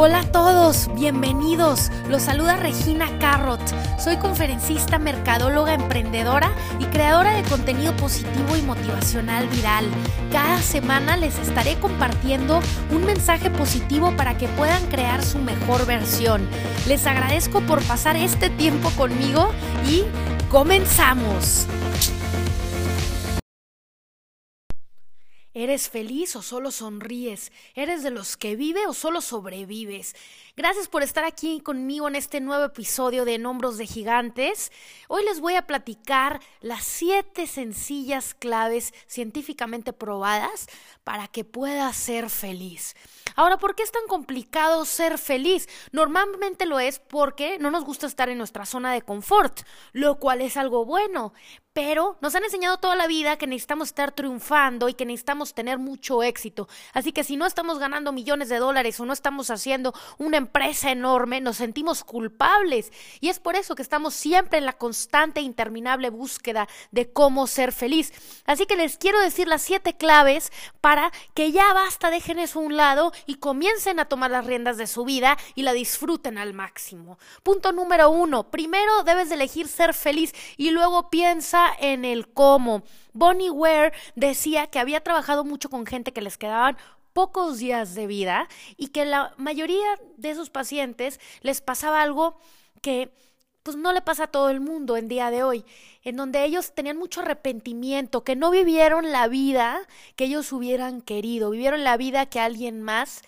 Hola a todos, bienvenidos. Los saluda Regina Carrot. Soy conferencista, mercadóloga, emprendedora y creadora de contenido positivo y motivacional viral. Cada semana les estaré compartiendo un mensaje positivo para que puedan crear su mejor versión. Les agradezco por pasar este tiempo conmigo y comenzamos. ¿Eres feliz o solo sonríes? ¿Eres de los que vive o solo sobrevives? Gracias por estar aquí conmigo en este nuevo episodio de Nombros de Gigantes. Hoy les voy a platicar las siete sencillas claves científicamente probadas para que puedas ser feliz. Ahora, ¿por qué es tan complicado ser feliz? Normalmente lo es porque no nos gusta estar en nuestra zona de confort, lo cual es algo bueno, pero nos han enseñado toda la vida que necesitamos estar triunfando y que necesitamos tener mucho éxito. Así que si no estamos ganando millones de dólares o no estamos haciendo una empresa enorme, nos sentimos culpables. Y es por eso que estamos siempre en la constante e interminable búsqueda de cómo ser feliz. Así que les quiero decir las siete claves para que ya basta, dejen eso a un lado y comiencen a tomar las riendas de su vida y la disfruten al máximo. Punto número uno. Primero debes de elegir ser feliz y luego piensa en el cómo. Bonnie Ware decía que había trabajado mucho con gente que les quedaban pocos días de vida y que la mayoría de esos pacientes les pasaba algo que pues no le pasa a todo el mundo en día de hoy, en donde ellos tenían mucho arrepentimiento, que no vivieron la vida que ellos hubieran querido, vivieron la vida que alguien más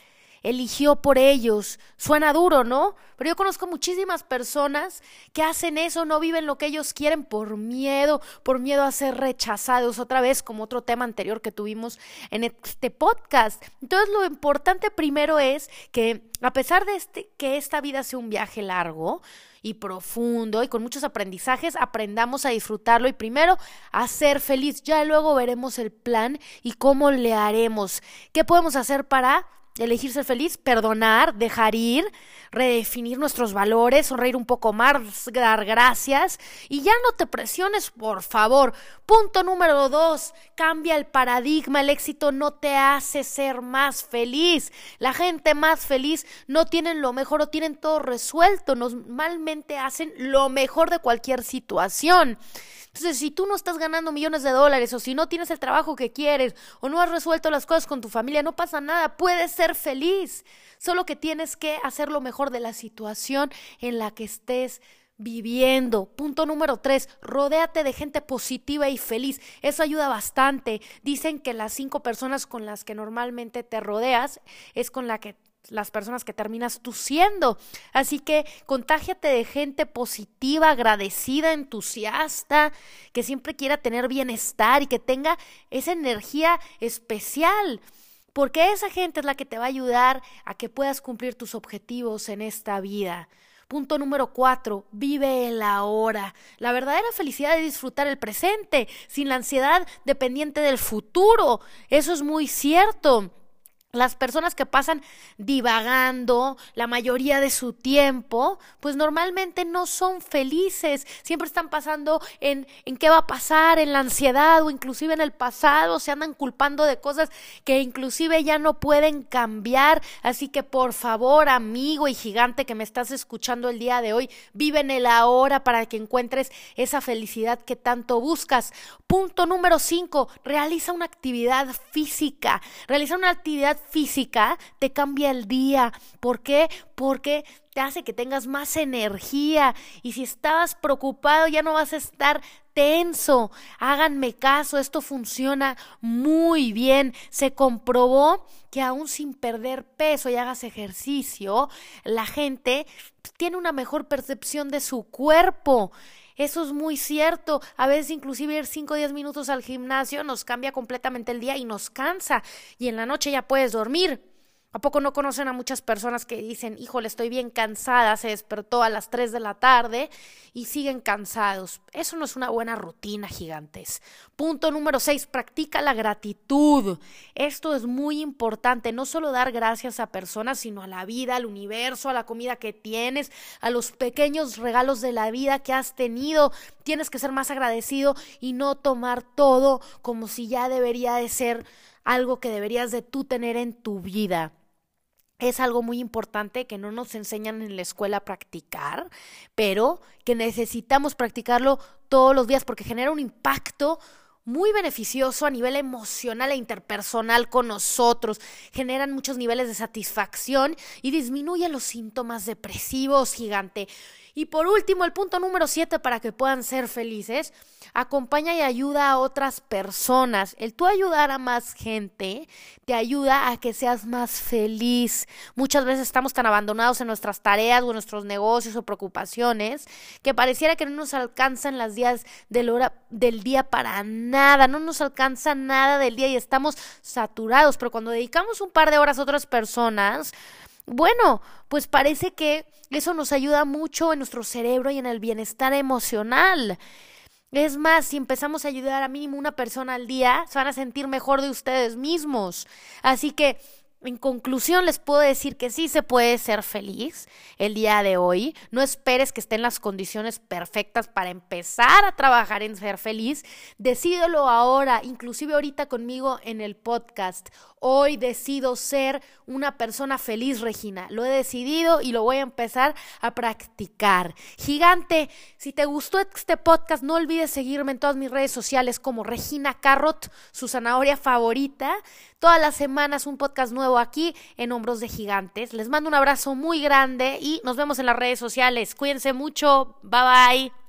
eligió por ellos. Suena duro, ¿no? Pero yo conozco muchísimas personas que hacen eso, no viven lo que ellos quieren por miedo, por miedo a ser rechazados, otra vez como otro tema anterior que tuvimos en este podcast. Entonces lo importante primero es que a pesar de este, que esta vida sea un viaje largo, y profundo y con muchos aprendizajes, aprendamos a disfrutarlo y primero a ser feliz. Ya luego veremos el plan y cómo le haremos. ¿Qué podemos hacer para elegir ser feliz, perdonar, dejar ir, redefinir nuestros valores, sonreír un poco más, dar gracias y ya no te presiones, por favor. Punto número dos, cambia el paradigma, el éxito no te hace ser más feliz. La gente más feliz no tienen lo mejor o tienen todo resuelto, normalmente hacen lo mejor de cualquier situación. Entonces, si tú no estás ganando millones de dólares o si no tienes el trabajo que quieres o no has resuelto las cosas con tu familia, no pasa nada, puedes ser feliz. Solo que tienes que hacer lo mejor de la situación en la que estés viviendo. Punto número tres, rodéate de gente positiva y feliz. Eso ayuda bastante. Dicen que las cinco personas con las que normalmente te rodeas es con la que las personas que terminas tú siendo. Así que contágiate de gente positiva, agradecida, entusiasta, que siempre quiera tener bienestar y que tenga esa energía especial. Porque esa gente es la que te va a ayudar a que puedas cumplir tus objetivos en esta vida. Punto número cuatro, vive el ahora. La verdadera felicidad es disfrutar el presente, sin la ansiedad dependiente del futuro. Eso es muy cierto. Las personas que pasan divagando la mayoría de su tiempo, pues normalmente no son felices, siempre están pasando en, en qué va a pasar, en la ansiedad o inclusive en el pasado, se andan culpando de cosas que inclusive ya no pueden cambiar. Así que por favor, amigo y gigante que me estás escuchando el día de hoy, vive en el ahora para que encuentres esa felicidad que tanto buscas. Punto número cinco, realiza una actividad física, realiza una actividad física te cambia el día. ¿Por qué? Porque te hace que tengas más energía y si estabas preocupado ya no vas a estar tenso. Háganme caso, esto funciona muy bien. Se comprobó que aún sin perder peso y hagas ejercicio, la gente tiene una mejor percepción de su cuerpo. Eso es muy cierto. A veces inclusive ir 5 o 10 minutos al gimnasio nos cambia completamente el día y nos cansa. Y en la noche ya puedes dormir. ¿A poco no conocen a muchas personas que dicen, híjole, estoy bien cansada, se despertó a las 3 de la tarde y siguen cansados? Eso no es una buena rutina, gigantes. Punto número 6, practica la gratitud. Esto es muy importante, no solo dar gracias a personas, sino a la vida, al universo, a la comida que tienes, a los pequeños regalos de la vida que has tenido. Tienes que ser más agradecido y no tomar todo como si ya debería de ser algo que deberías de tú tener en tu vida es algo muy importante que no nos enseñan en la escuela a practicar, pero que necesitamos practicarlo todos los días porque genera un impacto muy beneficioso a nivel emocional e interpersonal con nosotros, generan muchos niveles de satisfacción y disminuye los síntomas depresivos, gigante. Y por último, el punto número siete para que puedan ser felices, acompaña y ayuda a otras personas. El tú ayudar a más gente te ayuda a que seas más feliz. Muchas veces estamos tan abandonados en nuestras tareas o en nuestros negocios o preocupaciones que pareciera que no nos alcanzan las días del, hora, del día para nada, no nos alcanza nada del día y estamos saturados. Pero cuando dedicamos un par de horas a otras personas, bueno, pues parece que eso nos ayuda mucho en nuestro cerebro y en el bienestar emocional. Es más, si empezamos a ayudar a mínimo una persona al día, se van a sentir mejor de ustedes mismos. Así que en conclusión, les puedo decir que sí se puede ser feliz el día de hoy. No esperes que estén las condiciones perfectas para empezar a trabajar en ser feliz. Decídelo ahora, inclusive ahorita conmigo en el podcast. Hoy decido ser una persona feliz, Regina. Lo he decidido y lo voy a empezar a practicar. Gigante, si te gustó este podcast, no olvides seguirme en todas mis redes sociales como Regina Carrot, su zanahoria favorita. Todas las semanas un podcast aquí en Hombros de Gigantes. Les mando un abrazo muy grande y nos vemos en las redes sociales. Cuídense mucho. Bye bye.